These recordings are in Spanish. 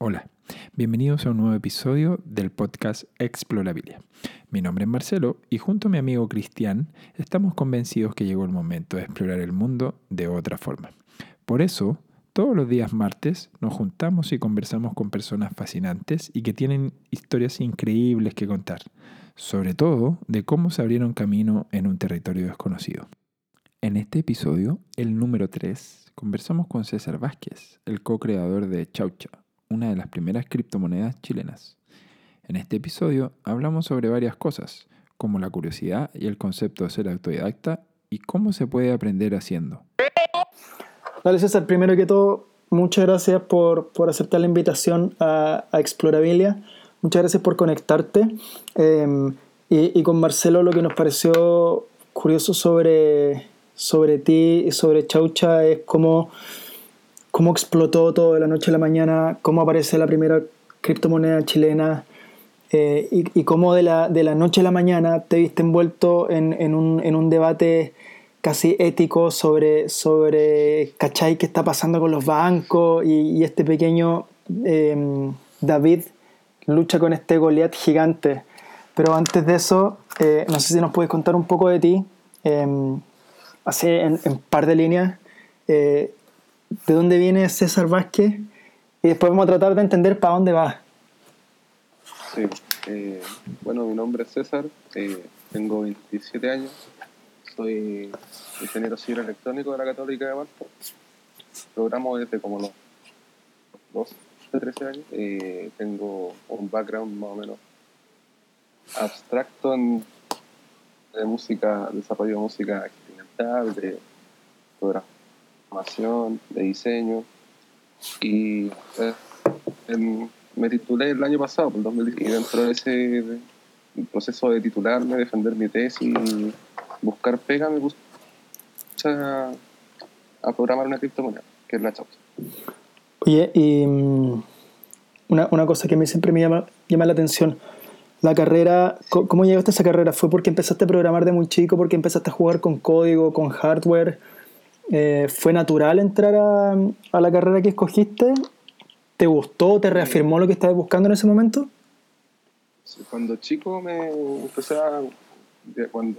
Hola, bienvenidos a un nuevo episodio del podcast Explorabilia. Mi nombre es Marcelo y junto a mi amigo Cristian estamos convencidos que llegó el momento de explorar el mundo de otra forma. Por eso, todos los días martes nos juntamos y conversamos con personas fascinantes y que tienen historias increíbles que contar, sobre todo de cómo se abrieron camino en un territorio desconocido. En este episodio, el número 3, conversamos con César Vázquez, el co-creador de Chaucha, una de las primeras criptomonedas chilenas. En este episodio hablamos sobre varias cosas, como la curiosidad y el concepto de ser autodidacta y cómo se puede aprender haciendo. Dale César, primero que todo, muchas gracias por, aceptar la invitación a, Explorabilia. Muchas gracias por conectarte. Em, y, con Marcelo lo que nos pareció curioso sobre, sobre ti y sobre Chaucha es cómo cómo explotó todo de la noche a la mañana, cómo aparece la primera criptomoneda chilena eh, y, cómo de la, de la, noche a la mañana te viste envuelto en, en, un, en un, debate casi ético sobre, sobre ¿cachai? qué está pasando con los bancos y, este pequeño em, David lucha con este Goliath gigante. Pero antes de eso, eh, no sé si nos puedes contar un poco de ti, em, así en un par de líneas. De dónde viene César Vázquez y después vamos a tratar de entender para dónde va. Sí, eh, bueno, mi nombre es César, eh, tengo 27 años, soy ingeniero civil electrónico de la Católica de Marco. Programo desde como los 12, 13 años. Eh, tengo un background más o menos abstracto en, música, desarrollo de música experimental, de programación de diseño. Y eh, me titulé el año pasado, por 2010, y dentro de ese proceso de titularme, defender mi tesis y buscar pega, me puse a, programar una criptomoneda, que es la Chaucha. Oye, y mm, una, una, cosa que a mí siempre me llama, llama la atención, la carrera, ¿cómo llegaste a esa carrera? ¿Fue porque empezaste a programar de muy chico, porque empezaste a jugar con código, con hardware? Eh, ¿Fue natural entrar a, a, la carrera que escogiste? ¿Te gustó? ¿Te reafirmó lo que estabas buscando en ese momento? cuando chico me empecé a... Cuando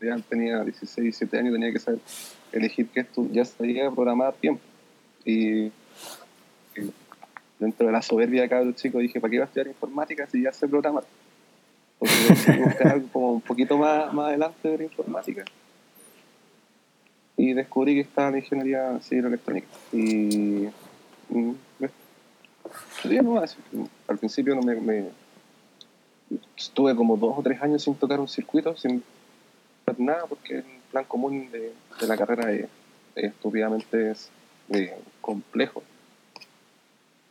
ya tenía 16, 17 años tenía que saber elegir qué ya sabía programar tiempo. Y, dentro de la soberbia de cada chico dije, ¿para qué iba a estudiar informática si ya sé programar? Porque buscar algo como un poquito más, más adelante de la informática y descubrí que estaba en ingeniería civil electrónica. Y, mm, al principio no me, estuve como dos o tres años sin tocar un circuito, sin hacer nada, porque el plan común de, la carrera es, estúpidamente complejo.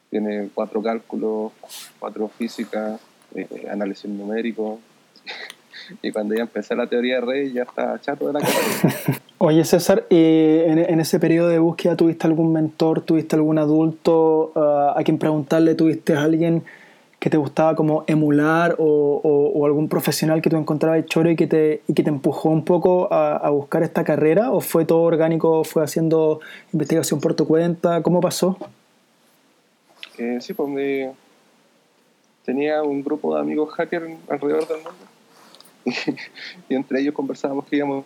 Tiene cuatro cálculos, cuatro físicas, eh, análisis numérico. y cuando ya empecé la teoría de redes ya estaba chato de la carrera. Oye César, en, ese periodo de búsqueda tuviste algún mentor, tuviste algún adulto uh, a quien preguntarle, tuviste a alguien que te gustaba como emular o, algún profesional que tú encontrabas choro y que te, y que te empujó un poco a, buscar esta carrera o fue todo orgánico, fue haciendo investigación por tu cuenta, ¿cómo pasó? Eh, sí, pues tenía un grupo de amigos hackers alrededor del mundo. Y entre ellos conversábamos que íbamos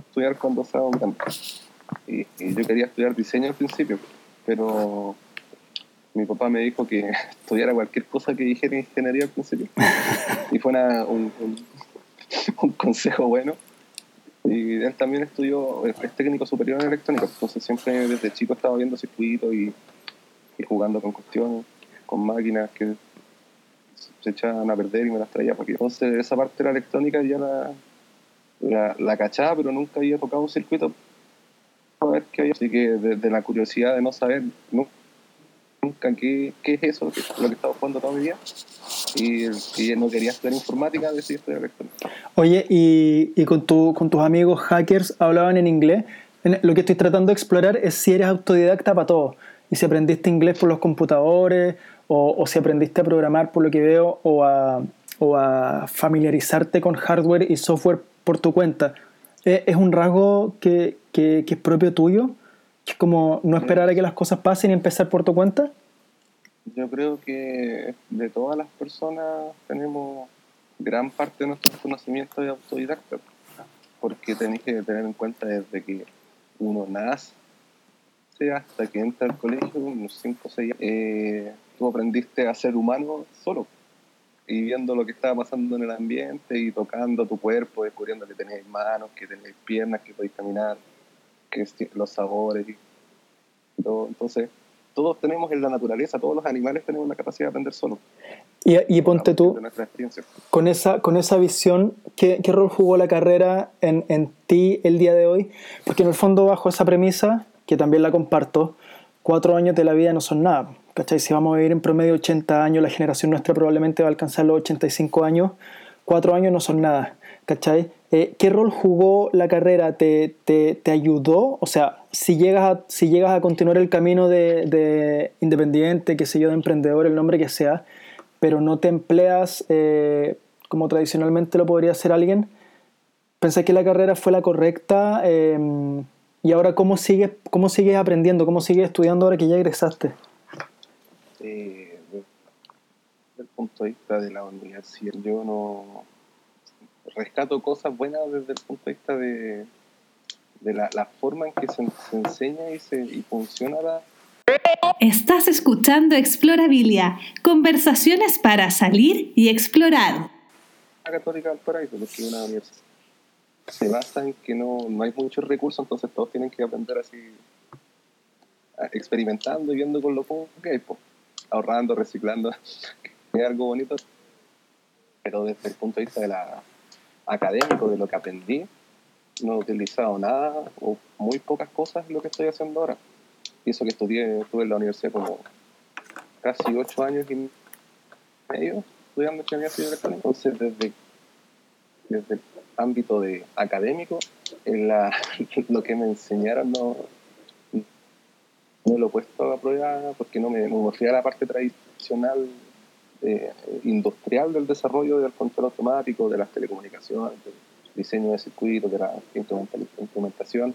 estudiar cuando estaba grandes. Y, y, yo quería estudiar diseño al principio, pero mi papá me dijo que estudiara cualquier cosa que dijera ingeniería al principio. Y fue un, un, consejo bueno. Y él también estudió, es técnico superior en electrónica, entonces siempre desde chico estaba viendo circuitos y, y jugando con cuestiones, con máquinas que se echaban a perder y me las traía porque entonces esa parte de la electrónica ya la, la, la cachaba, pero nunca había tocado un circuito a ver qué había. Así que desde la curiosidad de no saber nunca qué, qué es eso, lo que estaba jugando todo mi día, y, y no quería estudiar informática, decidí estudiar electrónica. Oye, ¿y, y con, tu, con tus amigos hackers hablaban en inglés? Lo que estoy tratando de explorar es si eres autodidacta para todo. Y si aprendiste inglés por los computadores, o, o si aprendiste a programar por lo que veo, o a, o a familiarizarte con hardware y software por tu cuenta, eh, ¿es un rasgo que, que, es propio tuyo? ¿Es como no esperar a que las cosas pasen y empezar por tu cuenta? Yo creo que de todas las personas tenemos gran parte de nuestro conocimiento de autodidacta, porque tenéis que tener en cuenta desde que uno nace hasta que entra al colegio, unos 5 o 6 años, tú aprendiste a ser humano solo y viendo lo que estaba pasando en el ambiente y tocando tu cuerpo, descubriendo que tenéis manos, que tenéis piernas, que podéis caminar, que los sabores y todo. Entonces, todos tenemos en la naturaleza, todos los animales tenemos la capacidad de aprender solo. Y, y ponte tú, con esa, con esa visión, ¿qué, ¿qué, rol jugó la carrera en, en ti el día de hoy? Porque en el fondo, bajo esa premisa, que también la comparto, cuatro años de la vida no son nada. ¿Cachai? Si vamos a vivir en promedio 80 años, la generación nuestra probablemente va a alcanzar los 85 años. Cuatro años no son nada. ¿Cachai? Eh, ¿Qué rol jugó la carrera? ¿Te, te, te ayudó? O sea, si llegas a, si llegas a continuar el camino de, de, independiente, qué sé yo, de emprendedor, el nombre que sea, pero no te empleas eh, como tradicionalmente lo podría hacer alguien, ¿pensás que la carrera fue la correcta? Eh, ¿Y ahora cómo sigues, cómo sigues aprendiendo? ¿Cómo sigues estudiando ahora que ya egresaste? Eh, desde el punto de vista de la universidad, yo no rescato cosas buenas desde el punto de vista de, de la, la, forma en que se, se enseña y, se, y funciona la, Estás escuchando Explorabilia, conversaciones para salir y explorar. La Católica del Paraíso, porque una universidad. Se basa en que no, no hay muchos recursos, entonces todos tienen que aprender así, experimentando y viendo con lo poco que hay, ahorrando, reciclando, es algo bonito. Pero desde el punto de vista de la académico, de lo que aprendí, no he utilizado nada o muy pocas cosas lo que estoy haciendo ahora. Y eso que estudié, estuve en la universidad como casi ocho años y medio estudiando ingeniería civil electrónica. Entonces, desde, desde el ámbito de académico, en la, lo que me enseñaron no, no lo he puesto a prueba porque no me, me fui a la parte tradicional eh, industrial del desarrollo del control automático, de las telecomunicaciones, del diseño de circuitos, de la implementación.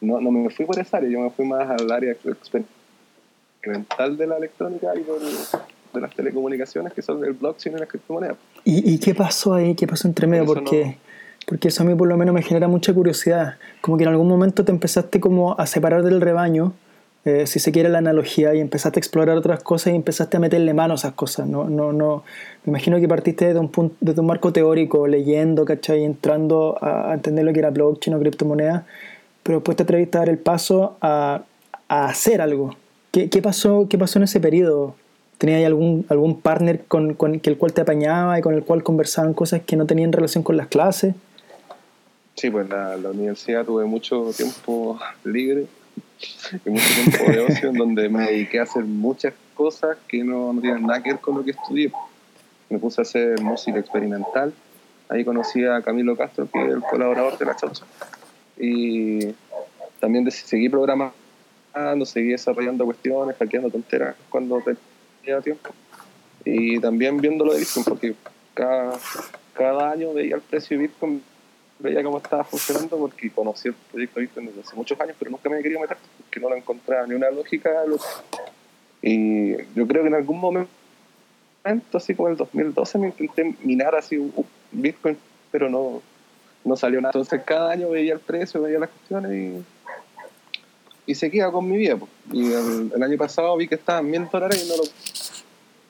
No, no me fui por esa área, yo me fui más al área experimental de la electrónica y de las telecomunicaciones, que son el blockchain y las criptomonedas. ¿Y, ¿Y, qué pasó ahí? ¿Qué pasó entre medio? Porque porque eso a mí por lo menos me genera mucha curiosidad. Como que en algún momento te empezaste como a separar del rebaño, eh, si se quiere la analogía, y empezaste a explorar otras cosas y empezaste a meterle mano a esas cosas. No, no, no. Me imagino que partiste desde un, punto, desde un marco teórico, leyendo, ¿cachai? Entrando a, entender lo que era blockchain o criptomoneda, pero después te atreviste a dar el paso a, a hacer algo. ¿Qué, ¿Qué, pasó, ¿Qué pasó en ese periodo? ¿Tenías algún, algún partner con, con el cual te apañaba y con el cual conversaban cosas que no tenían relación con las clases? Sí, pues la, la universidad tuve mucho tiempo libre y mucho tiempo de ocio en donde me dediqué a hacer muchas cosas que no, no tienen nada que ver con lo que estudié. Me puse a hacer música experimental. Ahí conocí a Camilo Castro, que es el colaborador de La Chaucha. Y también seguí programando, seguí desarrollando cuestiones, hackeando tonteras cuando tenía tiempo. Y también viendo lo de Bitcoin, porque cada, cada año veía el precio de Bitcoin veía cómo estaba funcionando porque conocí el proyecto Bitcoin desde hace muchos años, pero nunca me he querido meter porque no lo encontraba ni una lógica. Y yo creo que en algún momento, así como el 2012, me intenté minar así un Bitcoin, pero no, no salió nada. Entonces cada año veía el precio, veía las cuestiones y, y seguía con mi vida. Y el, año pasado vi que estaban mil dólares y no lo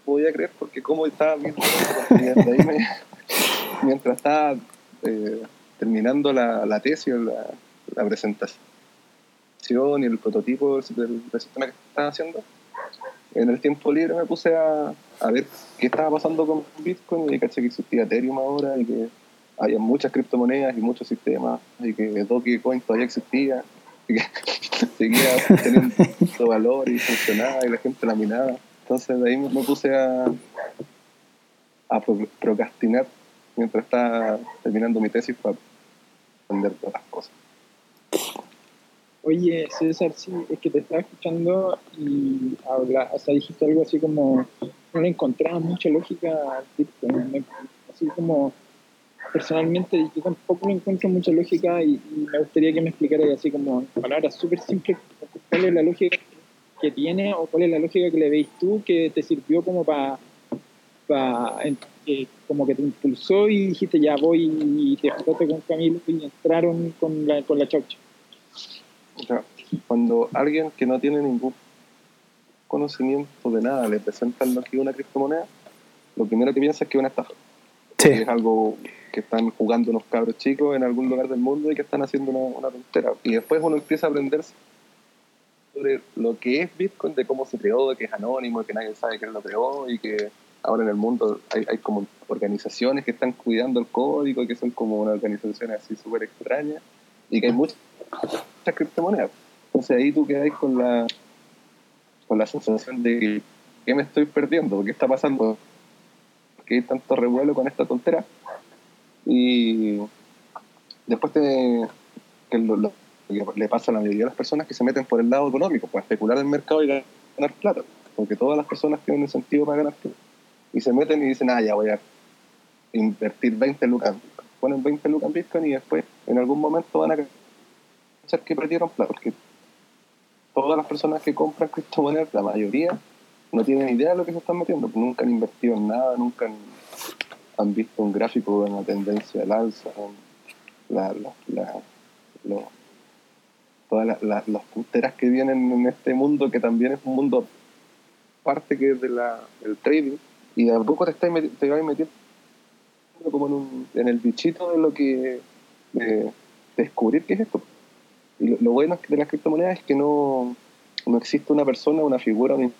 podía creer porque como estaba mil dólares. mientras estaba... Eh, terminando la, tesis, la, la, presentación y el prototipo del, sistema que estaba haciendo, en el tiempo libre me puse a, a, ver qué estaba pasando con Bitcoin y caché que existía Ethereum ahora y que había muchas criptomonedas y muchos sistemas y que Dogecoin todavía existía y que seguía teniendo valor y funcionaba y la gente la minaba. Entonces de ahí me puse a, a procrastinar mientras estaba terminando mi tesis para todas las cosas. Oye, César, sí, es que te estaba escuchando y habla, o sea, dijiste algo así como, no le encontraba mucha lógica al así como, personalmente yo tampoco le encuentro mucha lógica y, me gustaría que me explicara así como palabras súper simples cuál es la lógica que tiene o cuál es la lógica que le veis tú que te sirvió como para como que te impulsó y dijiste ya voy y te juntaste con Camilo y entraron con la, con la chaucha? cuando alguien que no tiene ningún conocimiento de nada le presentan lo que es una criptomoneda, lo primero que piensa es que es una estafa. Sí. Es algo que están jugando unos cabros chicos en algún lugar del mundo y que están haciendo una, una tontera. Y después uno empieza a aprenderse sobre lo que es Bitcoin, de cómo se creó, de que es anónimo, de que nadie sabe quién lo creó y que ahora en el mundo hay, como organizaciones que están cuidando el código y que son como una organización así súper extraña y que hay muchas, criptomonedas. Entonces ahí tú quedas con la, con la sensación de que ¿qué me estoy perdiendo? ¿Qué está pasando? ¿Por qué hay tanto revuelo con esta tontera? Y después te, que lo, que le pasa a la mayoría de las personas que se meten por el lado económico, para especular el mercado y ganar plata. Porque todas las personas tienen un incentivo para ganar plata. Y se meten y dicen, ah, ya voy a invertir 20 lucas. Ponen 20 lucas en Bitcoin y después en algún momento van a cachar que perdieron plata. Porque todas las personas que compran criptomonedas, la mayoría, no tienen idea de lo que se están metiendo. Nunca han invertido en nada, nunca han, visto un gráfico de una tendencia al alza. La, la, la, todas la- la- las punteras que vienen en este mundo, que también es un mundo aparte que es de la, del trading, y de a poco te, estás te vas metiendo como en, el bichito de lo que de descubrir qué es esto. Y lo, bueno de las criptomonedas es que no, no existe una persona, una figura, una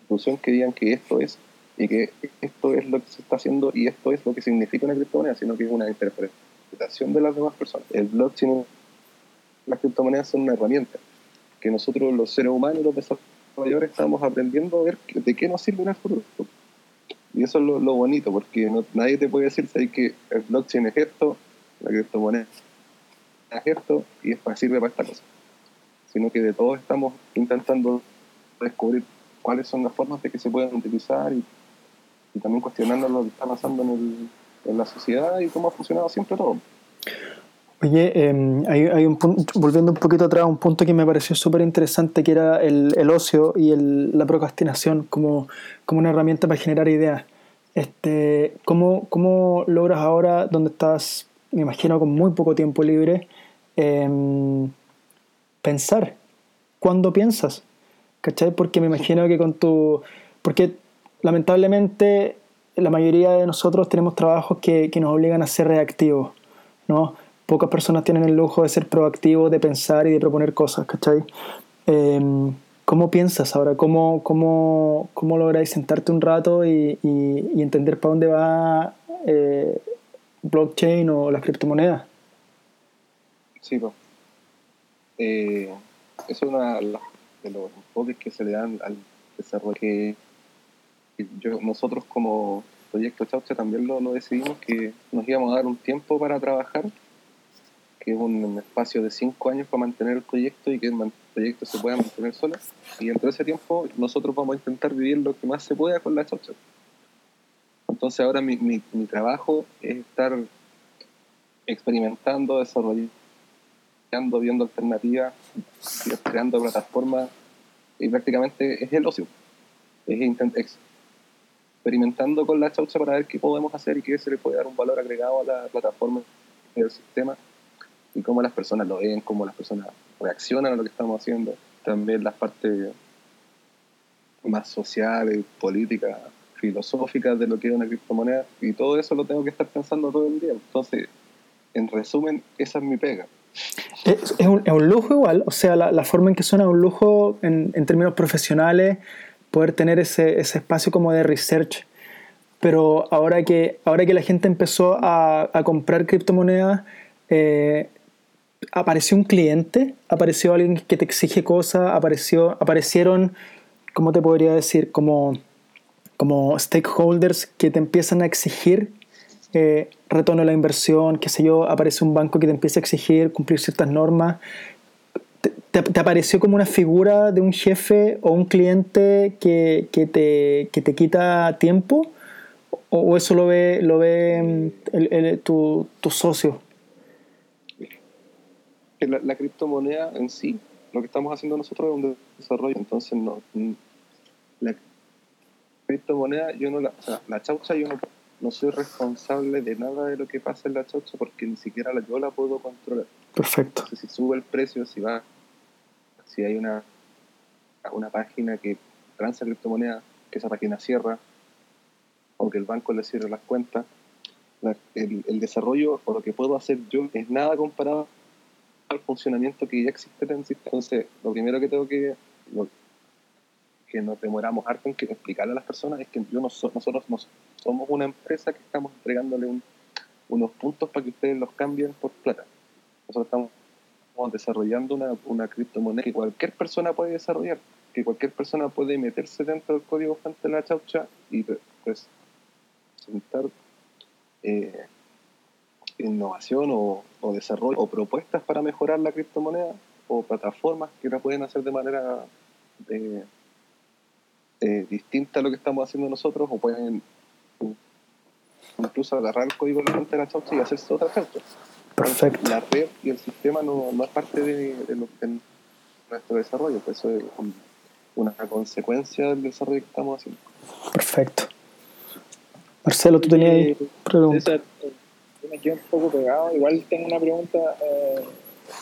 institución que digan que esto es y que esto es lo que se está haciendo y esto es lo que significa una criptomoneda, sino que es una interpretación de las demás personas. El blockchain, las criptomonedas son una herramienta que nosotros los seres humanos, los desarrolladores, estamos aprendiendo a ver de qué nos sirve en el. Y eso es lo, bonito, porque nadie te puede decir ¿sabes? que el blockchain es esto, la criptomoneda es esto, y es para, sirve para esta cosa. Sino que de todos estamos intentando descubrir cuáles son las formas de que se puedan utilizar y, también cuestionando lo que está pasando en la sociedad y cómo ha funcionado siempre todo. Oye, eh, hay, hay un punto, volviendo un poquito atrás, un punto que me pareció súper interesante, que era el, el ocio y el- la procrastinación como, como una herramienta para generar ideas. Este, ¿cómo, ¿Cómo logras ahora, donde estás, me imagino, con muy poco tiempo libre, em, pensar? ¿Cuándo piensas? ¿Cachai? Porque me imagino que con tu... Porque lamentablemente la mayoría de nosotros tenemos trabajos que, que nos obligan a ser reactivos, ¿no? Pocas personas tienen el lujo de ser proactivos, de pensar y de proponer cosas, ¿cachai? Em, ¿Cómo piensas ahora? ¿Cómo, cómo, cómo lográis sentarte un rato y, y- y entender para dónde va eh, blockchain o las criptomonedas? Sí, pues. Eh, es una de los enfoques que se le dan al desarrollo. Que yo, nosotros como Proyecto Chaucha también lo, lo decidimos que nos íbamos a dar un tiempo para trabajar, que es un espacio de cinco años para mantener el proyecto y que el proyecto se pueda mantener solo. Y entre ese tiempo nosotros vamos a intentar vivir lo que más se pueda con la Chaucha. Entonces ahora mi, mi, trabajo es estar experimentando, desarrollando viendo alternativas, creando plataformas y prácticamente es el ocio. Es intent- ex- experimentando con la chaucha para ver qué podemos hacer y qué se le puede dar un valor agregado a la plataforma y al sistema y cómo las personas lo ven, cómo las personas reaccionan a lo que estamos haciendo. También las partes más sociales, políticas, filosóficas de lo que es una criptomoneda y todo eso lo tengo que estar pensando todo el día. Entonces, en resumen, esa es mi pega. Es, es un, es un lujo igual, o sea, la, la forma en que suena un lujo en, en términos profesionales, poder tener ese, ese espacio como de research. Pero ahora que, ahora que la gente empezó a, a comprar criptomonedas, eh, apareció un cliente, apareció alguien que te exige cosas, apareció, aparecieron, ¿cómo te podría decir? Como, como stakeholders que te empiezan a exigir eh, retorno a la inversión, qué sé yo, aparece un banco que te empieza a exigir cumplir ciertas normas. ¿Te, te- apareció como una figura de un jefe o un cliente que, que te, que te quita tiempo? ¿O, o eso lo ve, lo ve mm, el- el- tu, tu socio? Que la, la criptomoneda en sí lo que estamos haciendo nosotros es un desarrollo, entonces no, la criptomoneda, yo no la, o sea, la chaucha yo no, no soy responsable de nada de lo que pasa en la chaucha porque ni siquiera la, yo la puedo controlar. Perfecto. Entonces, si sube el precio, si va, si hay una, una página que transa criptomoneda, que esa página cierra, o que el banco le cierre las cuentas, la- el, el desarrollo o lo que puedo hacer yo es nada comparado al funcionamiento que ya existe en el sistema. Entonces, lo primero que tengo que, que nos demoramos harto en que explicarle a las personas es que yo no so- nosotros no somos una empresa que estamos entregándole un- unos puntos para que ustedes los cambien por plata. Nosotros estamos desarrollando una, una criptomoneda que cualquier persona puede desarrollar, que cualquier persona puede meterse dentro del código fuente de la chaucha y pues, presentar eh, innovación o, o desarrollo o propuestas para mejorar la criptomoneda o plataformas que la pueden hacer de manera eh, eh, distinta a lo que estamos haciendo nosotros o pueden incluso agarrar el código de la de la y hacerse otra chaucha Perfecto. la red y el sistema no, no es parte de, de lo- de nuestro desarrollo, pues eso es un- una consecuencia del desarrollo que estamos haciendo. Perfecto. Marcelo, tú tenías Eh, preguntas. Me quedo un poco pegado. Igual tengo una pregunta eh,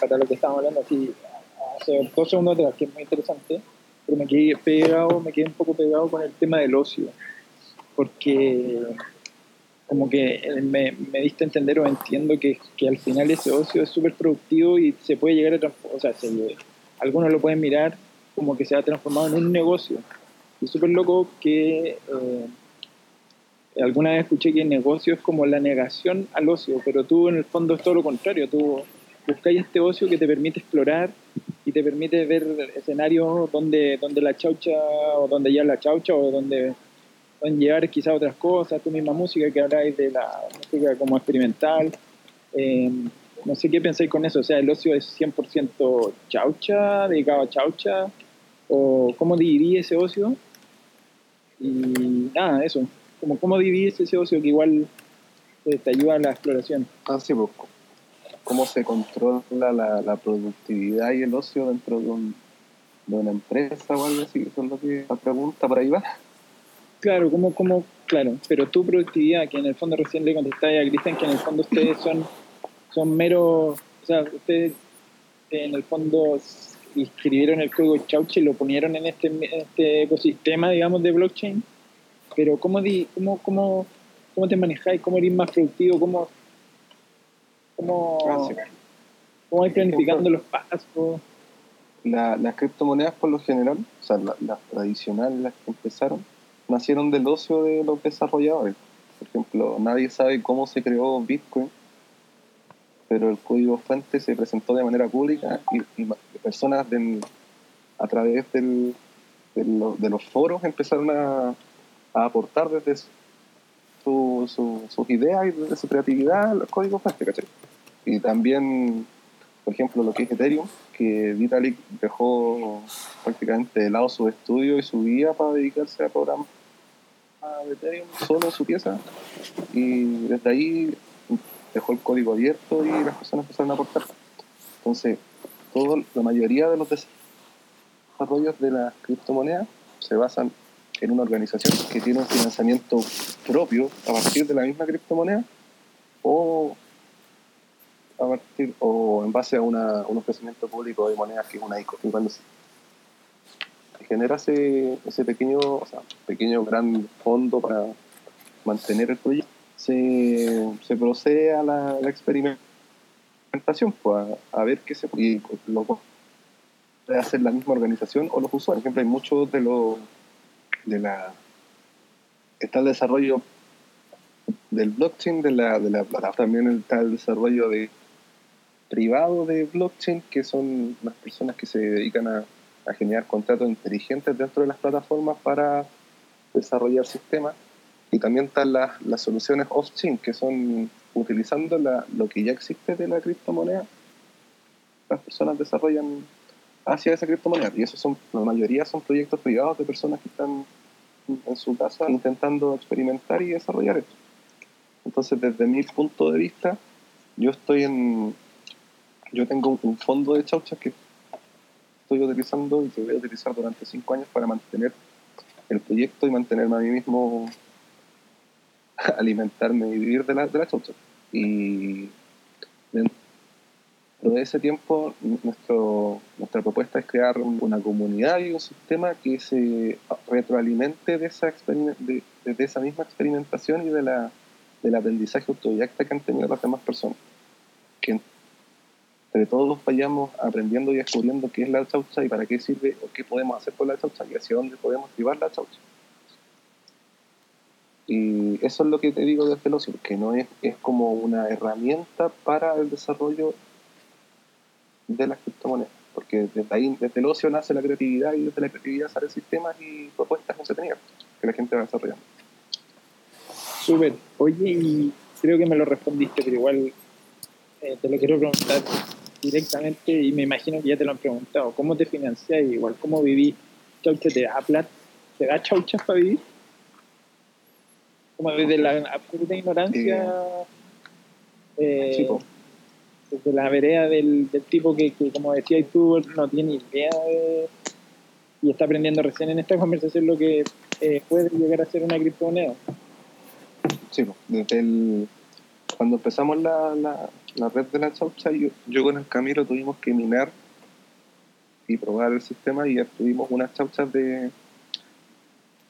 para lo que estábamos hablando así hace dos segundos atrás, que es muy interesante, pero me quedé pegado, me quedé un poco pegado con el tema del ocio, porque como que eh, me, me diste a entender o entiendo que, que al final ese ocio es súper productivo y se puede llegar a transformar, o sea, se- algunos lo pueden mirar como que se ha transformado en un negocio. Es súper loco que... eh, alguna vez escuché que el negocio es como la negación al ocio, pero tú en el fondo es todo lo contrario, tú buscáis este ocio que te permite explorar y te permite ver escenarios donde, donde la chaucha o donde ya la chaucha o donde pueden llevar quizás otras cosas, tu misma música que habláis de la música como experimental. Eh, no sé qué pensáis con eso, o sea, el ocio es 100% chaucha, dedicado a chaucha, o cómo dividís ese ocio. Y nada, eso, como cómo dividís ese ocio que igual eh, te ayuda a la exploración. Ah, sí, pues, cómo se controla la, la productividad y el ocio dentro de, un, de una empresa o algo así, eso es lo que la pregunta por ahí va. Claro, como, como, claro, pero tu productividad, que en el fondo recién le contestáis a Cristian que en el fondo ustedes son, son meros, o sea, ustedes en el fondo escribieron el código Chauche y lo ponieron en este, este ecosistema, digamos, de blockchain, pero ¿cómo, di, cómo, cómo, cómo te manejáis? ¿Cómo eres más productivo? ¿Cómo, cómo, Ah, cómo vais planificando los pasos? La- las criptomonedas por lo general, o sea, la- las tradicionales, las que empezaron, nacieron del ocio de los desarrolladores. Por ejemplo, nadie sabe cómo se creó Bitcoin, pero el código fuente se presentó de manera pública y, y personas del- a través del- de, lo- de los foros empezaron a, a aportar desde su- su- sus ideas y desde su creatividad al código fuente, ¿cachai? Y también, por ejemplo, lo que es Ethereum, que Vitalik dejó prácticamente de lado su estudio y su vida para dedicarse a programar de Ethereum solo su pieza y desde ahí dejó el código abierto y las personas empezaron a aportar. Entonces, todo, la mayoría de los desarrollos de las criptomonedas se basan en una organización que tiene un financiamiento propio a partir de la misma criptomoneda o a partir o en base a un ofrecimiento público de monedas que es una ICO. Y cuando se genera ese, ese pequeño, pequeño gran fondo para mantener el proyecto, se, procede a la, experimentación, pues, a, a ver qué se puede hacer la misma organización o los usuarios. Por ejemplo, hay muchos de los de la está el desarrollo del blockchain de la, de la también está el desarrollo de privado de blockchain que son las personas que se dedican a, a generar contratos inteligentes dentro de las plataformas para desarrollar sistemas. Y también están las, las soluciones off-chain que son utilizando lo que ya existe de la criptomoneda las personas desarrollan hacia esa criptomoneda y esos son la mayoría son proyectos privados de personas que están en su casa intentando experimentar y desarrollar esto entonces desde mi punto de vista yo estoy en yo tengo un fondo de chauchas que estoy utilizando y que voy a utilizar durante cinco años para mantener el proyecto y mantenerme a mí mismo, alimentarme y vivir de la, de chaucha. De ese tiempo, nuestro, nuestra propuesta es crear una comunidad y un sistema que se retroalimente de esa, de, de esa misma experimentación y de la, del aprendizaje autodidacta que han tenido las demás personas. Que entre todos vayamos aprendiendo y descubriendo qué es la chaucha y para qué sirve o qué podemos hacer con la chaucha y hacia dónde podemos llevar la chaucha. Y eso es lo que te digo desde ocio, que no es, es como una herramienta para el desarrollo de las criptomonedas, porque desde ahí, desde el ocio nace la creatividad y desde la creatividad salen sistemas y propuestas tenían, que la gente va desarrollando. Súper. Oye, y creo que me lo respondiste, pero igual eh, te lo quiero preguntar directamente y me imagino que ya te lo han preguntado. ¿Cómo te financias? Igual, ¿cómo vivís? ¿Chaucha te da plata? ¿Te da chauchas para vivir? Como desde la absoluta ignorancia. Eh, po. Desde la vereda del, tipo que, que, como decías tú, no tiene idea de- y está aprendiendo recién en esta conversación lo que eh, puede llegar a ser una criptomoneda. Sí, pues, desde el, cuando empezamos la, la, red de la chaucha, yo, yo con el Camilo tuvimos que minar y probar el sistema y tuvimos unas chauchas de,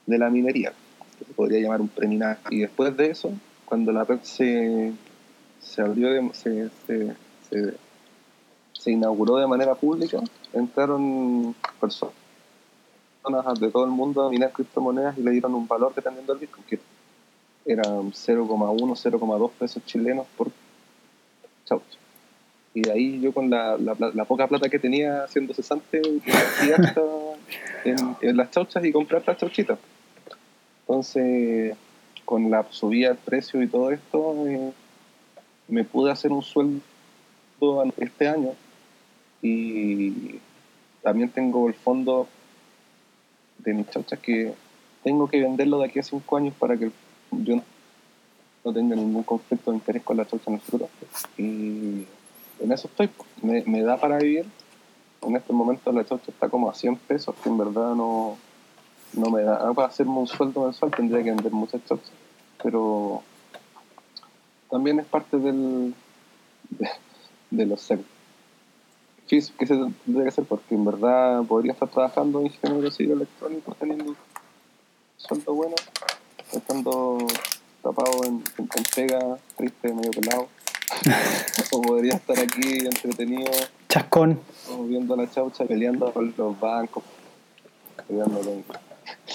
de la minería, que se podría llamar un preminar. Y después de eso, cuando la red se, se abrió, de- se, se, se inauguró de manera pública, entraron personas de todo el mundo a minar criptomonedas y le dieron un valor dependiendo del Bitcoin, que eran 0,1, 0,2 pesos chilenos por chaucha. Y de ahí yo con la, la, poca plata que tenía siendo cesante, en, en las chauchas y comprar las chauchitas. Entonces, con la subida del precio y todo esto, eh, me pude hacer un sueldo este año y también tengo el fondo de mis chauchas que tengo que venderlo de aquí a cinco años para que yo no- tenga ningún conflicto de interés con la chaucha en el futuro. Y en eso estoy. Me, da para vivir. En este momento la chaucha está como a 100 pesos, que en verdad no, no me da para hacerme un sueldo mensual, tendría que vender muchas chauchas. Pero también es parte del, de, de los sacrificios que se tendría que hacer, porque en verdad podría estar trabajando en ingeniero civil electrónico teniendo sueldo bueno, estando tapado en, en, en pega, triste, medio pelado. o podría estar aquí entretenido, Chascón. o viendo a la chaucha peleando con los bancos, peleando con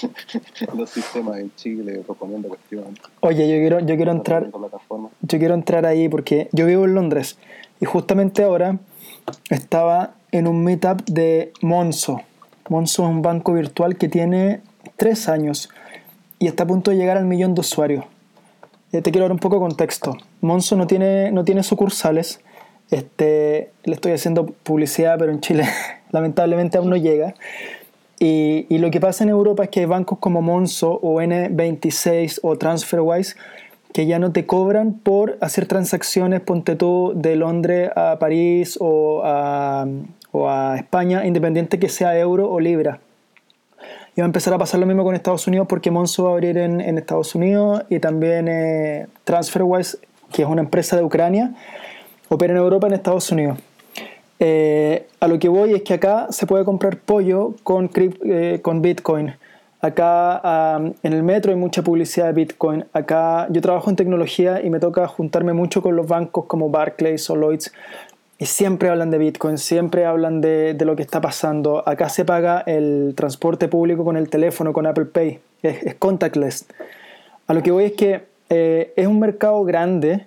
los sistemas en Chile, proponiendo cuestiones. Oye, yo quiero, yo quiero entrar, yo quiero entrar ahí porque yo vivo en Londres y justamente ahora estaba en un meetup de Monzo. Monzo es un banco virtual que tiene tres años y está a punto de llegar al millón de usuarios. Eh, te quiero dar un poco de contexto. Monzo no tiene, no tiene sucursales. Este, le estoy haciendo publicidad, pero en Chile lamentablemente aún no llega. Y, lo que pasa en Europa es que hay bancos como Monzo o N26 o TransferWise que ya no te cobran por hacer transacciones, ponte tú, de Londres a París o a, España, independiente que sea euro o libra. Y va a empezar a pasar lo mismo con Estados Unidos porque Monzo va a abrir en, Estados Unidos y también eh, TransferWise, que es una empresa de Ucrania, opera en Europa en Estados Unidos. Eh, a lo que voy es que acá se puede comprar pollo con, eh, con Bitcoin. Acá en el metro hay mucha publicidad de Bitcoin. Acá yo trabajo en tecnología y me toca juntarme mucho con los bancos como Barclays o Lloyds. Y siempre hablan de Bitcoin, siempre hablan de, de lo que está pasando. Acá se paga el transporte público con el teléfono, con Apple Pay. Es, es contactless. A lo que voy es que eh, es un mercado grande,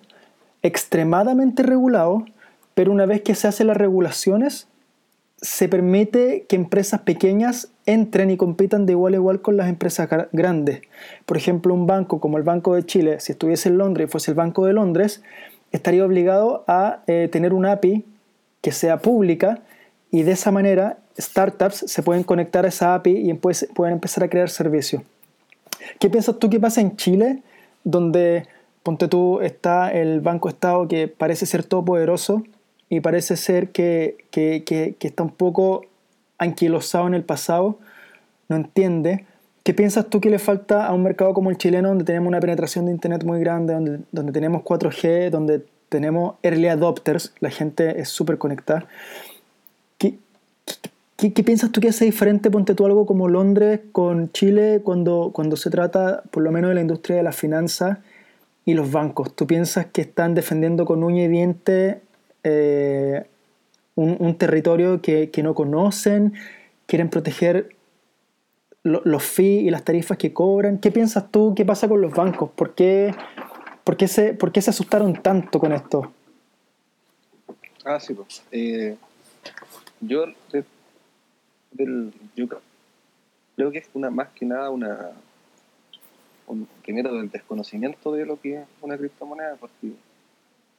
extremadamente regulado, pero una vez que se hacen las regulaciones, se permite que empresas pequeñas entren y compitan de igual a igual con las empresas gra- grandes. Por ejemplo, un banco como el Banco de Chile, si estuviese en Londres y fuese el Banco de Londres, estaría obligado a eh, tener una API que sea pública y de esa manera startups se pueden conectar a esa API y pueden empezar a crear servicios. ¿Qué piensas tú que pasa en Chile, donde, ponte tú, está el Banco Estado que parece ser todopoderoso y parece ser que, que, que, que está un poco anquilosado en el pasado, no entiende. ¿Qué piensas tú que le falta a un mercado como el chileno, donde tenemos una penetración de Internet muy grande, donde, donde tenemos 4G, donde tenemos early adopters, la gente es súper conectada? ¿Qué, qué, qué, piensas tú que hace diferente, ponte tú algo como Londres con Chile, cuando, cuando se trata por lo menos de la industria de las finanzas y los bancos? ¿Tú piensas que están defendiendo con uña y diente eh, un, un, territorio que, que no conocen? ¿Quieren proteger los fees y las tarifas que cobran. ¿Qué piensas tú? ¿Qué pasa con los bancos? ¿Por qué, por qué, se, por qué se asustaron tanto con esto? Ah, sí, pues. Eh, yo, de, del, yo creo que es una, más que nada una. Un, primero del desconocimiento de lo que es una criptomoneda, porque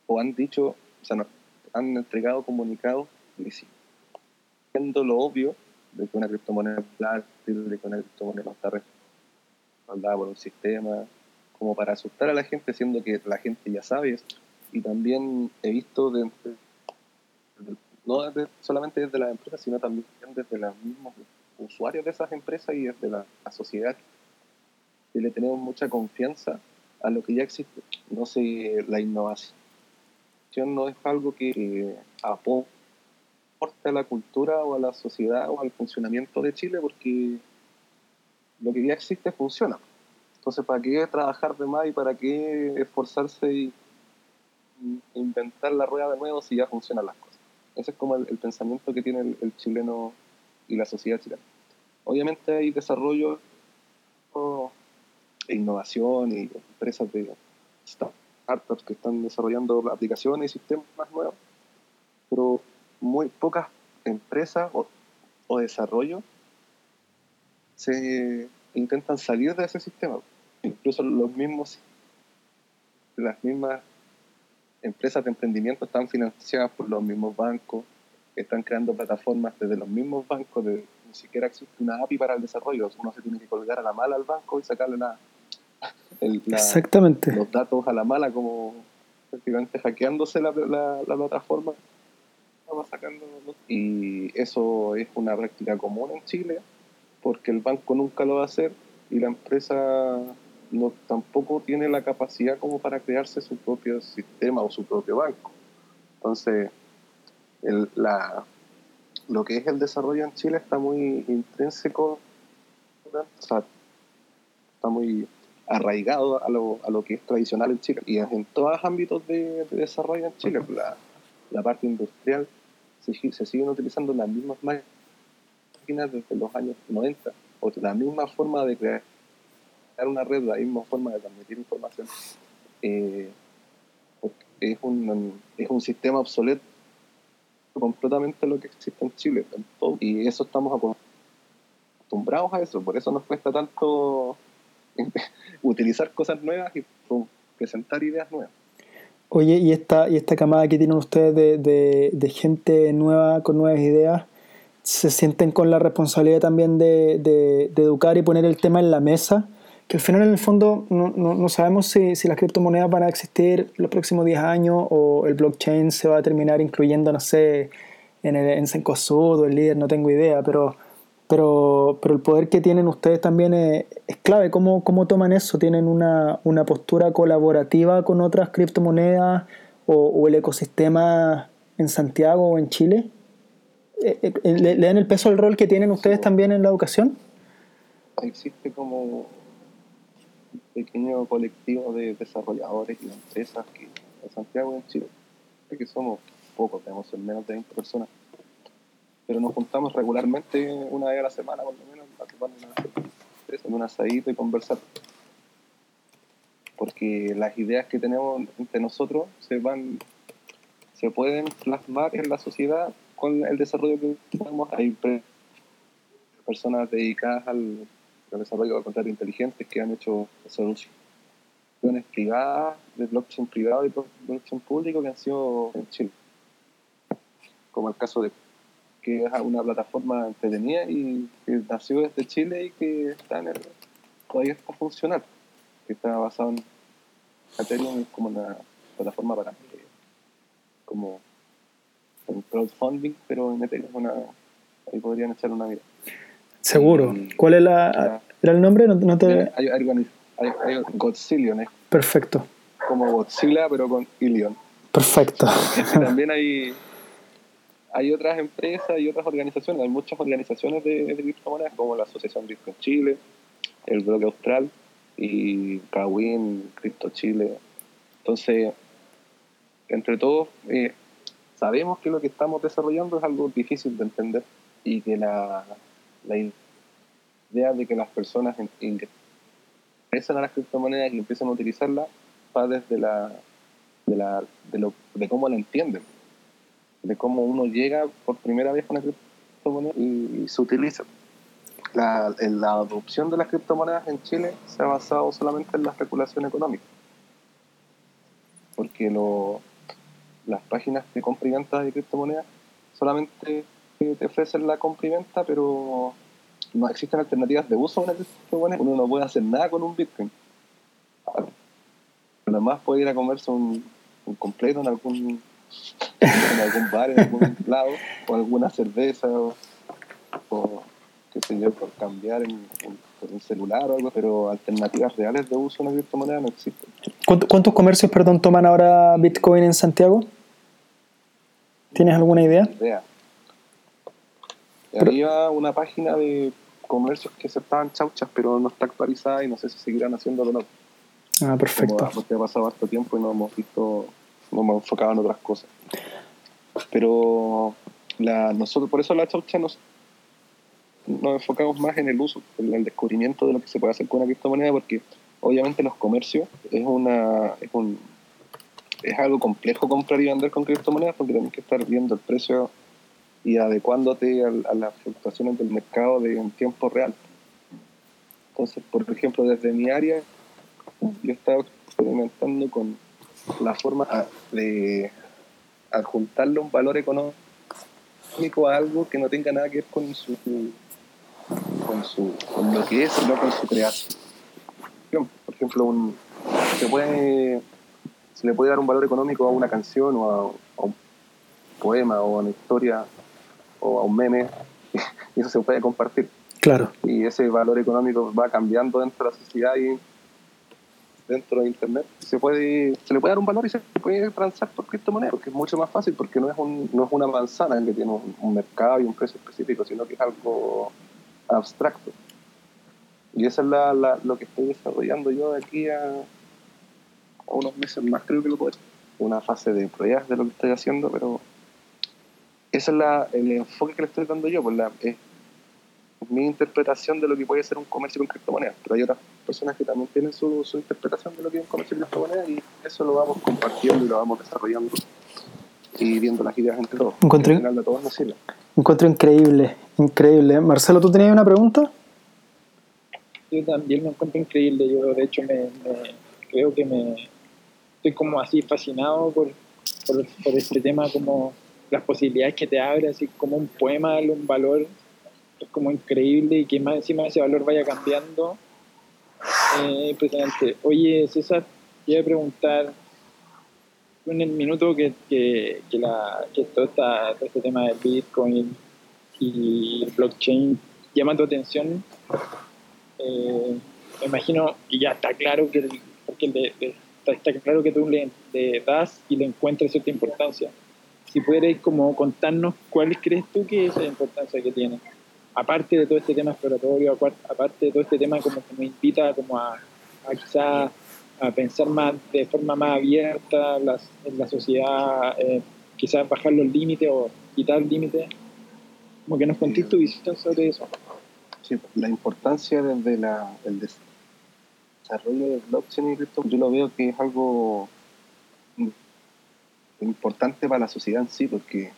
o han dicho, o sea, no, han entregado comunicados diciendo lo obvio, de que una criptomoneda es plástico, de que una criptomoneda no está respaldada por un sistema, como para asustar a la gente, siendo que la gente ya sabe esto. Y también he visto, de, no desde, solamente desde las empresas, sino también desde los mismos usuarios de esas empresas y desde la, la sociedad, que le tenemos mucha confianza a lo que ya existe. No sé, la innovación no es algo que aporte a la cultura o a la sociedad o al funcionamiento de Chile porque lo que ya existe funciona. Entonces, ¿para qué trabajar de más y para qué esforzarse y inventar la rueda de nuevo si ya funcionan las cosas? Ese es como el, pensamiento que tiene el, el, chileno y la sociedad chilena. Obviamente hay desarrollo e innovación y empresas de startups que están desarrollando aplicaciones y sistemas nuevos, pero muy pocas empresas o, o desarrollos se intentan salir de ese sistema. Incluso los mismos, las mismas empresas de emprendimiento están financiadas por los mismos bancos, están creando plataformas desde los mismos bancos, de, ni siquiera existe una API para el desarrollo, uno se tiene que colgar a la mala al banco y sacarle la, el, la, Exactamente. los datos a la mala, como prácticamente hackeándose la, la, la plataforma sacando y eso es una práctica común en Chile porque el banco nunca lo va a hacer y la empresa no, tampoco tiene la capacidad como para crearse su propio sistema o su propio banco. Entonces, el, la, lo que es el desarrollo en Chile está muy intrínseco, está muy arraigado a lo, a lo que es tradicional en Chile y en todos los ámbitos de, de desarrollo en Chile, la, la parte industrial se, se, siguen utilizando las mismas máquinas desde los años 90, o la misma forma de crear una red, la misma forma de transmitir información. Eh, es, un, es un sistema obsoleto completamente lo que existe en Chile. Y eso estamos acostumbrados a eso, por eso nos cuesta tanto utilizar cosas nuevas y presentar ideas nuevas. Oye, ¿y esta, y esta camada que tienen ustedes de, de, de, gente nueva, con nuevas ideas, se sienten con la responsabilidad también de, de, educar y poner el tema en la mesa? Que al final, en el fondo, no, no, no sabemos si, si, las criptomonedas van a existir los próximos 10 años o el blockchain se va a terminar incluyendo, no sé, en, el, en Sencosud o el líder, no tengo idea, pero pero, pero el poder que tienen ustedes también es, es clave. ¿Cómo, ¿Cómo, toman eso? ¿Tienen una, una, postura colaborativa con otras criptomonedas o, o, el ecosistema en Santiago o en Chile? ¿Le, ¿Le, dan el peso al rol que tienen ustedes sí, también en la educación? Existe como un pequeño colectivo de desarrolladores y de empresas que en Santiago y en Chile, que somos pocos, tenemos menos de 20 personas pero nos juntamos regularmente una vez a la semana, por lo menos, a tomar una, un y conversar. Porque las ideas que tenemos entre nosotros se van, se pueden plasmar en la sociedad con el desarrollo que tenemos. Hay personas dedicadas al, al desarrollo de contratos inteligentes que han hecho soluciones privadas, de blockchain privado y blockchain público que han sido en Chile. Como el caso de que es una plataforma entretenida y que nació desde Chile y que está en el, todavía está funcional, que está basado en Ethereum como una plataforma para como un crowdfunding, pero en Ethereum es una ahí podrían echar una mirada. Seguro. Y- ¿Cuál es la, era el nombre? No, no te... Hay, hay, organi- hay, hay Godzillion, es Perfecto. como Godzilla, pero con Illion. Perfecto. Y también hay, hay otras empresas y otras organizaciones, hay muchas organizaciones de, criptomonedas, como la Asociación Bitcoin Chile, el Bloque Austral y Kawin, Crypto Chile. Entonces, entre todos, eh, sabemos que lo que estamos desarrollando es algo difícil de entender y que la, idea de que las personas in- ingresen a las criptomonedas y empiecen a utilizarlas va desde la, de, la, de cómo la entienden, de cómo uno llega por primera vez a una criptomoneda y, y se utiliza. La, la adopción de las criptomonedas en Chile se ha basado solamente en la especulación económica, porque lo, las páginas de compra y venta de criptomonedas solamente te ofrecen la compra pero no existen alternativas de uso a una criptomoneda. Uno no puede hacer nada con un Bitcoin. Nada más puede ir a comerse un, un completo en algún, en algún bar, en algún lado, o alguna cerveza, o, o, qué sé yo, por cambiar en, en- un celular o algo, pero alternativas reales de uso a una criptomoneda no existen. ¿Cuánto- ¿Cuántos comercios, perdón, toman ahora Bitcoin en Santiago? ¿Tienes alguna idea? idea. Pero- Había una página de comercios que se estaban chauchas, pero no está actualizada y no sé si seguirán haciéndolo o no. Ah, perfecto. Como, porque ha pasado harto tiempo y no hemos visto, no hemos enfocado en otras cosas. Pero la, nosotros, por eso la chaucha nos, nos enfocamos más en el uso, en el descubrimiento de lo que se puede hacer con una criptomoneda, porque obviamente los comercios es una es un es algo complejo comprar y vender con criptomonedas porque tienes que estar viendo el precio y adecuándote al- a, las fluctuaciones del mercado de, en tiempo real. Entonces, por ejemplo, desde mi área, yo he estado experimentando con la forma de adjuntarle un valor económico a algo que no tenga nada que ver con su con su con lo que es, sino con su creación. Por ejemplo, un, se puede se le puede dar un valor económico a una canción o a, a un poema o a una historia o a un meme y eso se puede compartir Claro. y ese valor económico va cambiando dentro de la sociedad y dentro de internet se puede se le puede dar un valor y se puede transar por criptomonedas porque es mucho más fácil porque no es un, no es una manzana que tiene un, mercado y un precio específico sino que es algo abstracto. Y eso es la, la- lo que estoy desarrollando yo de aquí a, unos meses más creo que lo puedo una fase de pruebas de lo que estoy haciendo pero ese es la, el enfoque que le estoy dando yo pues la, mi interpretación de lo que puede ser un comercio con criptomonedas, pero hay otras personas que también tienen su, su interpretación de lo que es un comercio con criptomonedas y eso lo vamos compartiendo y lo vamos desarrollando y viendo las ideas entre todos. Al final de todos nos sirve. Encuentro increíble, increíble. Marcelo, ¿tú tenías una pregunta? Yo también me encuentro increíble. Yo, de hecho, me, me- creo que me estoy como así fascinado por, por, por este tema, como las posibilidades que te abre, así como un poema, darle un valor, es como increíble y que más encima ese valor vaya cambiando. Eh, impresionante. Oye, César, quiero preguntar, en el minuto que, que, que, la, que todo, esta- todo este tema del Bitcoin y blockchain llama tu atención, eh, me imagino que ya está claro que, porque está, claro que tú le, le das y le encuentras cierta importancia. Si pudieras como contarnos cuál crees tú que es la importancia que tiene, aparte de todo este tema exploratorio, apar- aparte de todo este tema como que nos invita como a, a a pensar más de forma más abierta las, en la sociedad, eh, quizás bajar los límites o quitar límites, como que nos contés tu visión sobre eso. Sí, la importancia desde la, el des- desarrollo del blockchain y cripto, yo lo veo que es algo importante para la sociedad en sí, porque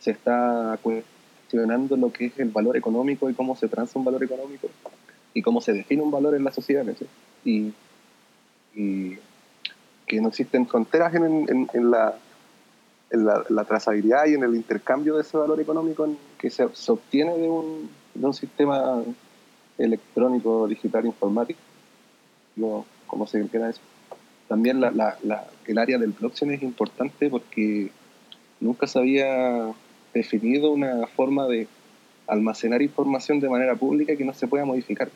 se está cuestionando lo que es el valor económico y cómo se transa un valor económico y cómo se define un valor en la sociedad. ¿no? Y, que no existen fronteras en, la, en la, la trazabilidad y en el intercambio de ese valor económico que se, obtiene de un, de un sistema electrónico, digital, informático, como se quiera eso. También el área del blockchain es importante porque nunca se había definido una forma de almacenar información de manera pública que no se pueda modificar.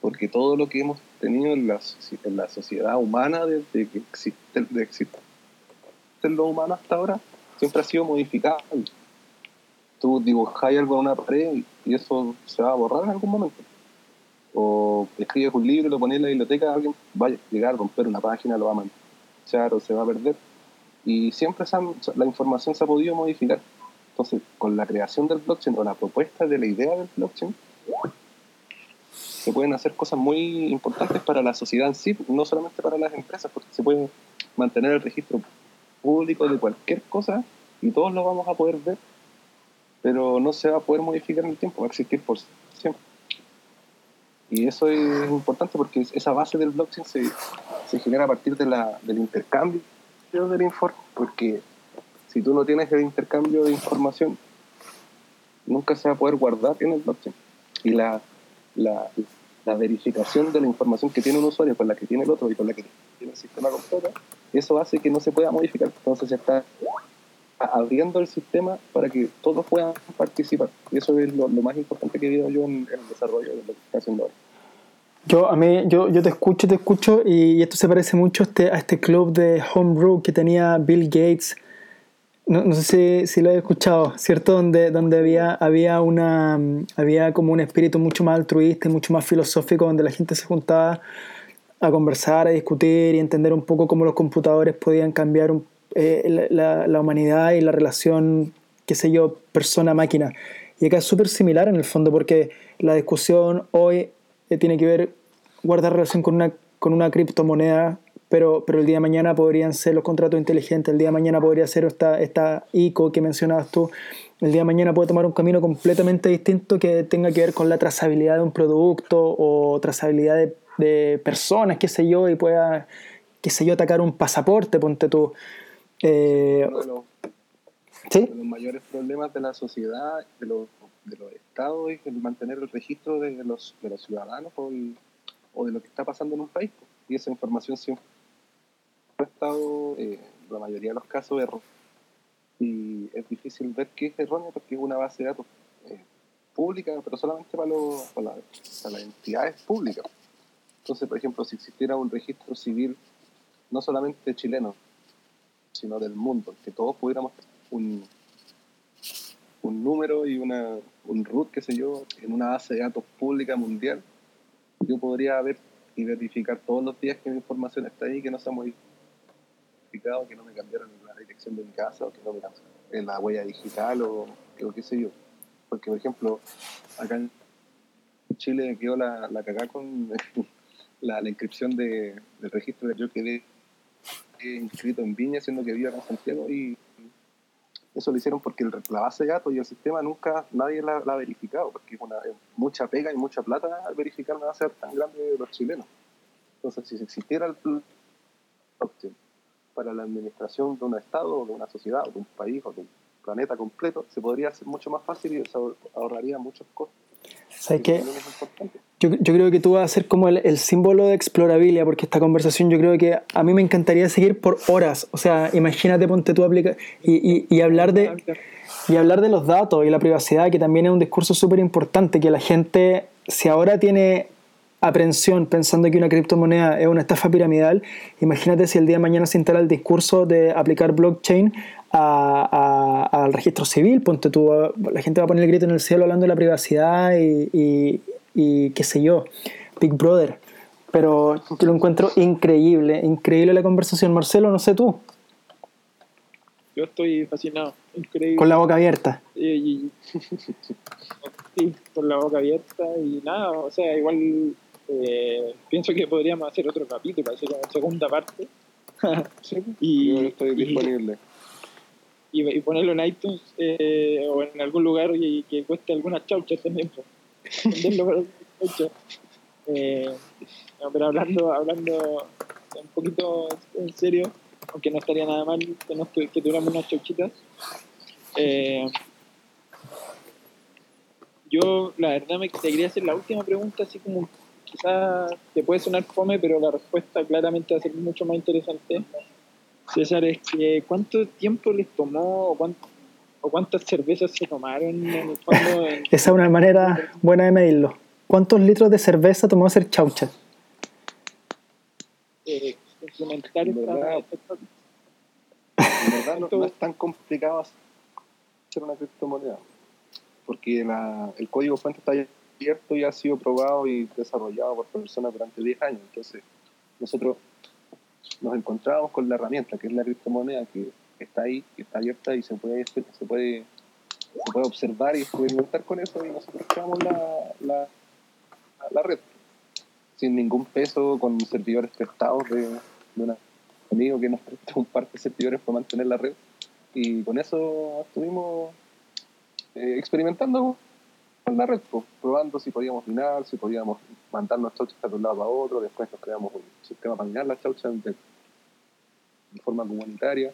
Porque todo lo que hemos tenido en la, sociedad humana desde que existe, de lo humano hasta ahora siempre ha sido modificado. Tú dibujáis algo en una pared y eso se va a borrar en algún momento. O escribes un libro y lo pones en la biblioteca, alguien va a llegar a romper una página, lo va a manchar o se va a perder. Y siempre la información se ha podido modificar. Entonces, con la creación del blockchain o la propuesta de la idea del blockchain, se pueden hacer cosas muy importantes para la sociedad en sí, no solamente para las empresas, porque se puede mantener el registro público de cualquier cosa y todos lo vamos a poder ver, pero no se va a poder modificar en el tiempo, va a existir por siempre. Y eso es importante porque esa base del blockchain se, genera a partir de la, del intercambio del informe, porque si tú no tienes el intercambio de información, nunca se va a poder guardar en el blockchain. Y la, la, la verificación de la información que tiene un usuario con la que tiene el otro y con la que tiene el sistema completo, eso hace que no se pueda modificar. Entonces se está abriendo el sistema para que todos puedan participar. Y eso es lo, más importante que he visto yo en, el desarrollo de lo que está haciendo ahora. Yo, a mí, yo, yo te escucho, te escucho, y esto se parece mucho a este, a este club de homebrew que tenía Bill Gates. No, no sé si, si, lo he escuchado, ¿cierto? Donde, donde había, había, una, había como un espíritu mucho más altruista y mucho más filosófico, donde la gente se juntaba a conversar, a discutir y entender un poco cómo los computadores podían cambiar eh, la, la, humanidad y la relación, qué sé yo, persona-máquina. Y acá es súper similar en el fondo, porque la discusión hoy eh, tiene que ver, guardar relación con una, con una criptomoneda, pero, pero el día de mañana podrían ser los contratos inteligentes, el día de mañana podría ser esta, esta ICO que mencionabas tú, el día de mañana puede tomar un camino completamente distinto que tenga que ver con la trazabilidad de un producto o trazabilidad de, de personas, qué sé yo, y pueda, qué sé yo, atacar un pasaporte, ponte tú. Eh, uno, de los, ¿Sí? los mayores problemas de la sociedad, de los de los estados es el mantener el registro de los, de los ciudadanos o, o, de lo que está pasando en un país. Y esa información siempre estado, eh, la mayoría de los casos, errónea. Y es difícil ver que es erróneo porque es una base de datos eh, pública, pero solamente para, los, para, las entidades públicas. Entonces, por ejemplo, si existiera un registro civil, no solamente chileno, sino del mundo, que todos pudiéramos un, un número y una, un root, qué sé yo, en una base de datos pública mundial, yo podría ver y verificar todos los días que mi información está ahí, que no se ha modificado, que no me cambiaron la dirección de mi casa, o que no me en la huella digital, o, qué sé yo. Porque, por ejemplo, acá en Chile quedó la, la cagada con la, inscripción de, del registro. Yo quedé inscrito en Viña, siendo que vivo acá en Santiago, y eso lo hicieron porque la base de datos y el sistema nunca nadie la, ha verificado, porque es, mucha pega y mucha plata verificar una base tan grande de los chilenos. Entonces, si existiera el blockchain para la administración de un Estado, de una sociedad, o de un país, o de un planeta completo, se podría hacer mucho más fácil y se ahorraría muchos costos. ¿Sabes qué? Yo, yo, creo que tú vas a ser como el, el, símbolo de explorabilidad, porque esta conversación yo creo que a mí me encantaría seguir por horas. O sea, imagínate, ponte tú aplica y, y, y, hablar de y hablar de los datos y la privacidad, que también es un discurso súper importante, que la gente, si ahora tiene aprensión pensando que una criptomoneda es una estafa piramidal, imagínate si el día de mañana se instala el discurso de aplicar blockchain a, a, al registro civil, ponte tú, la gente va a poner el grito en el cielo hablando de la privacidad y, y qué sé yo, Big Brother. Pero yo lo encuentro increíble, increíble la conversación. Marcelo, no sé tú. Yo estoy fascinado, increíble. Con la boca abierta. sí, con la boca abierta y nada, o sea, igual eh, pienso que podríamos hacer otro capítulo, así como segunda parte. sí, y, yo estoy disponible. Y, y, ponerlo en iTunes eh, o en algún lugar y, que cueste algunas chauchas también. Pues. Eh, pero hablando, hablando un poquito en serio, aunque no estaría nada mal que, nos, que tuviéramos unas chauchitas. Eh, yo, la verdad, me te quería hacer la última pregunta, así como quizás te puede sonar fome, pero la respuesta claramente va a ser mucho más interesante. César, es que ¿cuánto tiempo les tomó o cuánto, o cuántas cervezas se tomaron en el fondo. En, Esa es una manera buena de medirlo. ¿Cuántos litros de cerveza tomó hacer chaucha? eh, complementar esta- ¿Verdad? En verdad no, no es tan complicado hacer una criptomoneda, porque la- el código fuente está abierto y ha sido probado y desarrollado por personas durante 10 años. Entonces, nosotros nos encontramos con la herramienta que es la criptomoneda, que está ahí, que está abierta y se puede, se puede, se puede observar y experimentar con eso y nosotros creamos la, la, red sin ningún peso, con servidores prestados de, de un amigo que nos prestó un par de servidores para mantener la red. Y con eso estuvimos eh, experimentando con la red, pues, probando si podíamos minar, si podíamos mandar las chauchas de un lado a otro. Después nos creamos un sistema para minar las chauchas de, forma comunitaria.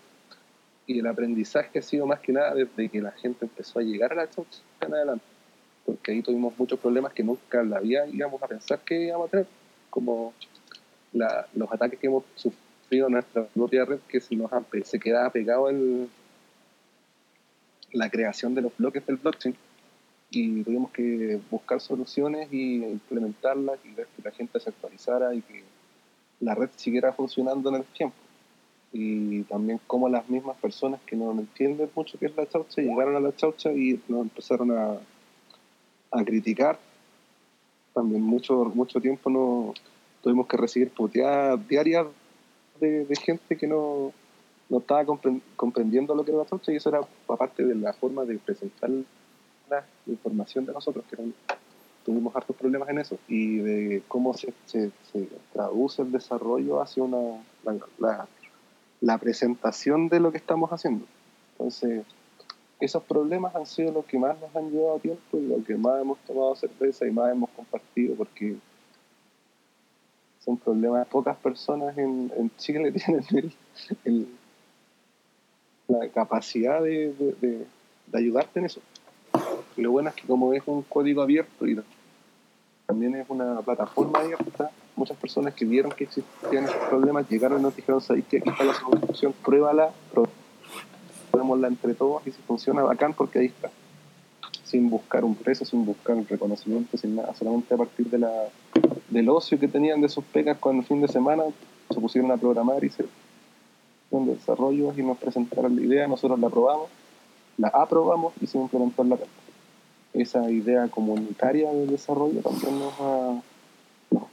Y el aprendizaje ha sido más que nada desde que la gente empezó a llegar a la chaucha en adelante porque ahí tuvimos muchos problemas que nunca la vida íbamos a pensar que íbamos a tener, como los ataques que hemos sufrido en nuestra propia red, que se, nos quedaba pegado el, la creación de los bloques del blockchain y tuvimos que buscar soluciones y implementarlas y ver que la gente se actualizara y que la red siguiera funcionando en el tiempo. Y también como las mismas personas que no entienden mucho qué es la chaucha llegaron a la chaucha y nos empezaron a, a criticar. También mucho, mucho tiempo no tuvimos que recibir puteadas diarias de, gente que no, no estaba compren- comprendiendo lo que era la chaucha y eso era aparte de la forma de presentar la información de nosotros, que tuvimos hartos problemas en eso, y de cómo se, traduce el desarrollo hacia una, la, presentación de lo que estamos haciendo. Entonces, esos problemas han sido los que más nos han llevado tiempo y lo que más hemos tomado cerveza y más hemos compartido, porque son problemas, pocas personas en, Chile tienen la capacidad de ayudarte en eso. Lo bueno es que como es un código abierto y también es una plataforma abierta, muchas personas que vieron que existían esos problemas llegaron y nos dijeron, ¿sabéis que aquí está la solución? Pruébala, probémosla entre todos y si funciona, bacán, porque ahí está. Sin buscar un precio, sin buscar un reconocimiento, sin nada, solamente a partir de la, del ocio que tenían de sus pegas cuando el fin de semana se pusieron a programar y se hicieron desarrollos y nos presentaron la idea, nosotros la probamos, la aprobamos y se implementó en la red. Esa idea comunitaria de desarrollo también nos ha, nos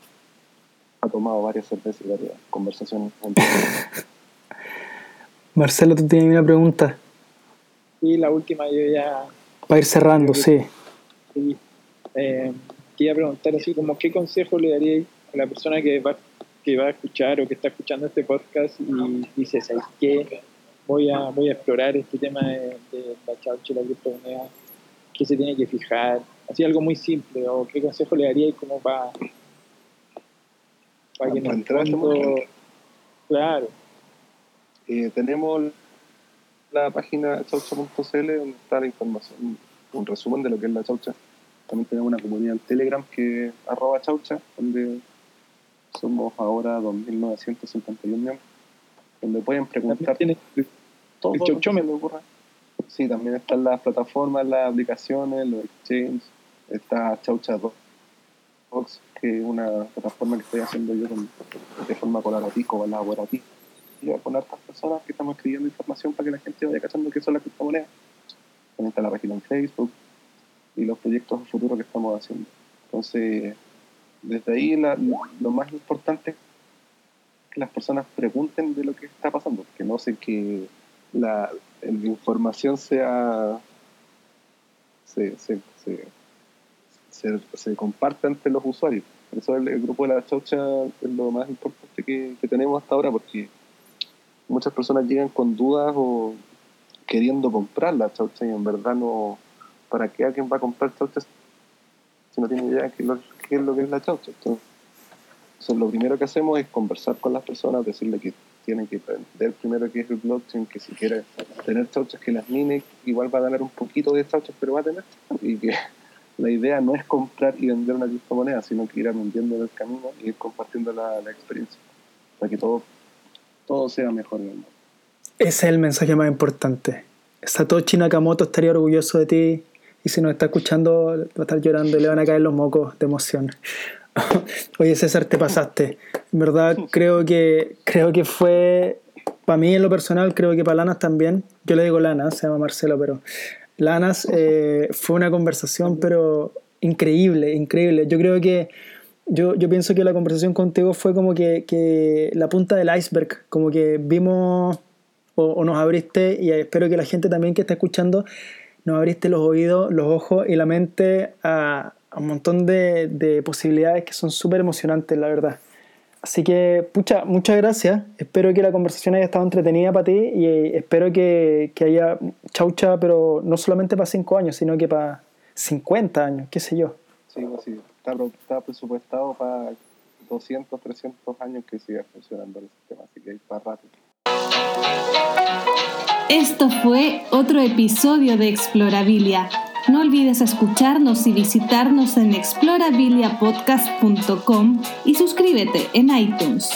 ha tomado varias cervezas y varias conversaciones. Marcelo, tú tienes una pregunta Y la última yo ya para ir cerrando, sí. sí, eh, quería preguntar así como qué consejo le daría a la persona que va, que va a escuchar o que está escuchando este podcast y dice, ¿sabes qué? Voy a, voy a explorar este tema de, de la chaucha y la criptomoneda, qué se tiene que fijar, así algo muy simple, o qué consejo le daría para que en Para fondo- mundo. claro, Eh, tenemos la página chaucha.cl donde está la información, un resumen de lo que es la chaucha. También tenemos una comunidad en Telegram que es arroba chaucha, donde somos ahora 2.951 miembros, donde pueden preguntar tiene todo el lo que chauchómetro. Sí, también están las plataformas, las aplicaciones, los exchanges, está Chaucha Box, que es una plataforma que estoy haciendo yo con- de forma colaborativa, colaborativa con otras personas que estamos escribiendo información para que la gente vaya cachando qué son las criptomonedas. También está la página en Facebook y los proyectos futuros que estamos haciendo. Entonces, desde ahí la- lo más importante es que las personas pregunten de lo que está pasando, que no sé que la, la información sea se, se, se, se, se comparta entre los usuarios. Por eso el, grupo de la chaucha es lo más importante que, que tenemos hasta ahora, porque muchas personas llegan con dudas o queriendo comprar la chaucha y en verdad no, ¿para qué alguien va a comprar chaucha si no tiene idea de qué es lo, qué es lo que es la chaucha? Entonces, lo primero que hacemos es conversar con las personas, decirle que tienen que aprender primero qué es el blockchain, que si quiere tener chauchas que las mine, igual va a ganar un poquito de chauchas, pero va a tener, y que la idea no es comprar y vender una criptomoneda, sino que ir aprendiendo en el camino y ir compartiendo la, la experiencia, para que todo, todo sea mejor en el mundo. Ese es el mensaje más importante. Satoshi Nakamoto estaría orgulloso de ti y si nos está escuchando va a estar llorando y le van a caer los mocos de emoción. Oye César, te pasaste. En verdad creo que, creo que fue, para mí en lo personal, creo que para Lanas también, yo le digo Lanas, se llama Marcelo, pero Lanas eh, fue una conversación pero increíble, increíble. Yo creo que yo, yo pienso que la conversación contigo fue como que, que la punta del iceberg, como que vimos o, o, nos abriste, y espero que la gente también que está escuchando, nos abriste los oídos, los ojos y la mente a, a un montón de, de posibilidades que son súper emocionantes, la verdad. Así que, pucha, muchas gracias. Espero que la conversación haya estado entretenida para ti y espero que, que haya chaucha, pero no solamente para 5 años, sino que para 50 años, qué sé yo. Sí, pues sí, está, está presupuestado para 200, 300 años que siga funcionando el sistema, así que hay para rato. Esto fue otro episodio de Explorabilia. No olvides escucharnos y visitarnos en explorabiliapodcast.com y suscríbete en iTunes.